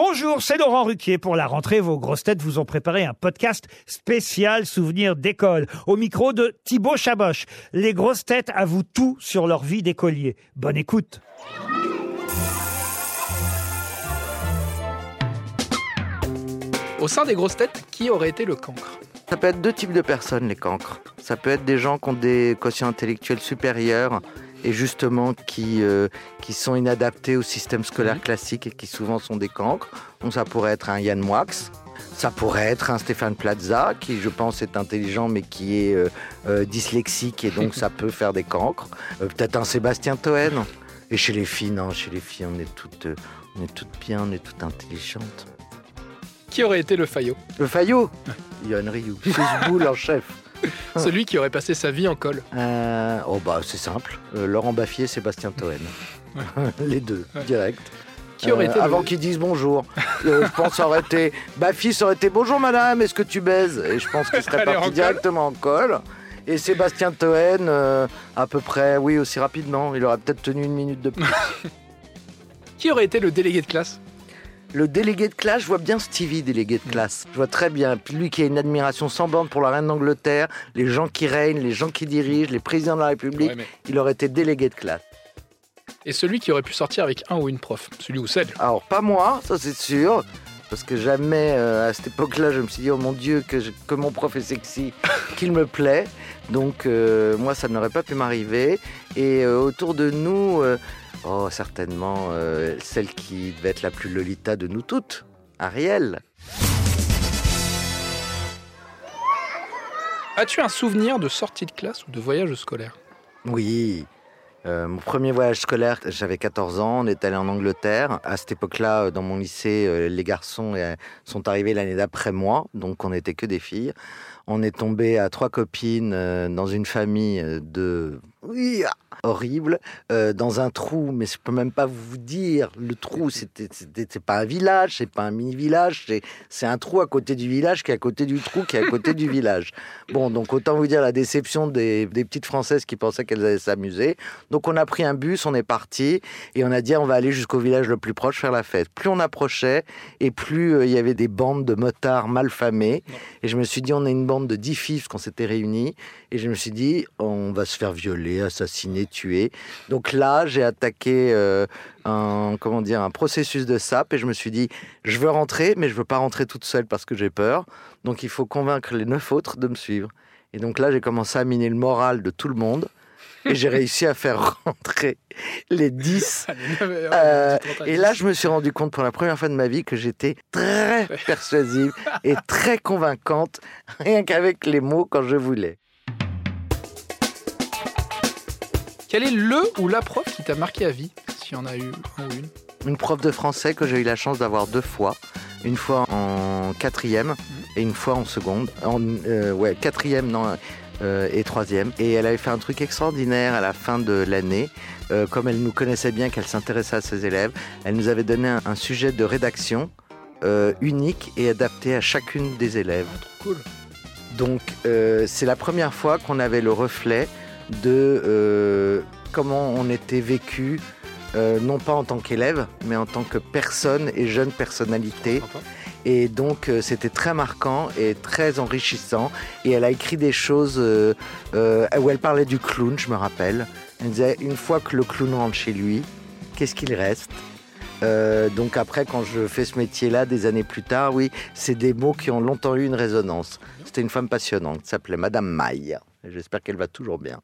Bonjour, c'est Laurent Ruquier. Pour la rentrée, vos grosses têtes vous ont préparé un podcast spécial souvenir d'école. Au micro de Thibaut Chaboch. Les grosses têtes avouent tout sur leur vie d'écolier. Bonne écoute. Au sein des grosses têtes, qui aurait été le cancre? Ça peut être deux types de personnes, les cancres. Ça peut être des gens qui ont des quotients intellectuels supérieurs et justement qui, euh, qui sont inadaptés au système scolaire classique et qui souvent sont des cancres. Donc ça pourrait être un Yann Moix. Ça pourrait être un Stéphane Plaza, qui je pense est intelligent mais qui est euh, euh, dyslexique et donc ça peut faire des cancres. Peut-être un Sébastien Toen. Et chez les filles, non, chez les filles, on est toutes, on est toutes bien, on est toutes intelligentes. Qui aurait été le Fayot Le Fayot Yann Ryu, Boule en chef. Celui qui aurait passé sa vie en col. Euh, oh bah c'est simple, Euh, Laurent Baffier, Sébastien Toen. Les deux, Ouais. direct. Qui aurait Euh, été avant le... qu'ils disent bonjour. Euh, je pense que ça aurait été. Baffi, ça aurait été bonjour madame, est-ce que tu baises? Et je pense qu'il serait parti directement en col. Et Sébastien Toen, euh, à peu près, oui, aussi rapidement. Il aurait peut-être tenu une minute de plus. Qui aurait été le délégué de classe? Le délégué de classe, je vois bien Stevie, délégué de classe. Je vois très bien. Puis lui qui a une admiration sans borne pour la reine d'Angleterre, les gens qui règnent, les gens qui dirigent, les présidents de la République. Ouais, mais- Il aurait été délégué de classe. Et celui qui aurait pu sortir avec un ou une prof Celui ou celle Alors, pas moi, ça c'est sûr. Parce que jamais, euh, à cette époque-là, je me suis dit, oh mon Dieu, que, je- que mon prof est sexy, qu'il me plaît. Donc, euh, moi, ça n'aurait pas pu m'arriver. Et euh, autour de nous, oh, certainement, euh, celle qui devait être la plus Lolita de nous toutes, Ariel. As-tu un souvenir de sortie de classe ou de voyage scolaire Oui. Euh, mon premier voyage scolaire, j'avais 14 ans, on est allé en Angleterre. À cette époque-là, euh, dans mon lycée, les garçons sont arrivés l'année d'après moi, donc on n'était que des filles. On est tombé à trois copines dans une famille de... Oui, ah, horrible, euh, dans un trou, mais je peux même pas vous dire, le trou, c'était pas un village, c'est pas un mini-village, c'est- c'est un trou à côté du village qui est à côté du trou qui est à côté du village. Bon, donc autant vous dire la déception des, des petites Françaises qui pensaient qu'elles allaient s'amuser. Donc on a pris un bus, on est parti et on a dit on va aller jusqu'au village le plus proche faire la fête. Plus on approchait et plus euh, il y avait des bandes de motards mal famés. Et je me suis dit on est une bande de 10 filles parce qu'on s'était réunis. Et je me suis dit on va se faire violer, assassiner, tuer. Donc là j'ai attaqué euh, un comment dire un processus de sape et je me suis dit je veux rentrer mais je veux pas rentrer toute seule parce que j'ai peur. Donc il faut convaincre les neuf autres de me suivre. Et donc là j'ai commencé à miner le moral de tout le monde. Et j'ai réussi à faire rentrer les 10. Euh, et là, je me suis rendu compte pour la première fois de ma vie que j'étais très persuasive et très convaincante, rien qu'avec les mots quand je voulais. Quel est le ou la prof qui t'a marqué à vie S'il y en a eu un ou une? Une prof de français que j'ai eu la chance d'avoir deux fois. Une fois en quatrième et une fois en seconde. En, euh, ouais, quatrième, non, euh, et troisième. Et elle avait fait un truc extraordinaire à la fin de l'année. Euh, comme elle nous connaissait bien, qu'elle s'intéressait à ses élèves, elle nous avait donné un, un sujet de rédaction euh, unique et adapté à chacune des élèves. Cool. Donc c'est la première fois qu'on avait le reflet de euh, comment on était vécu, euh, non pas en tant qu'élève, mais en tant que personne et jeune personnalité. Sympa. Et donc euh, c'était très marquant et très enrichissant. Et elle a écrit des choses où elle parlait du clown, je me rappelle. Elle disait, une fois que le clown rentre chez lui, qu'est-ce qu'il reste? Euh, donc après, quand je fais ce métier-là, des années plus tard, oui, c'est des mots qui ont longtemps eu une résonance. C'était une femme passionnante, s'appelait Madame Maille. J'espère qu'elle va toujours bien.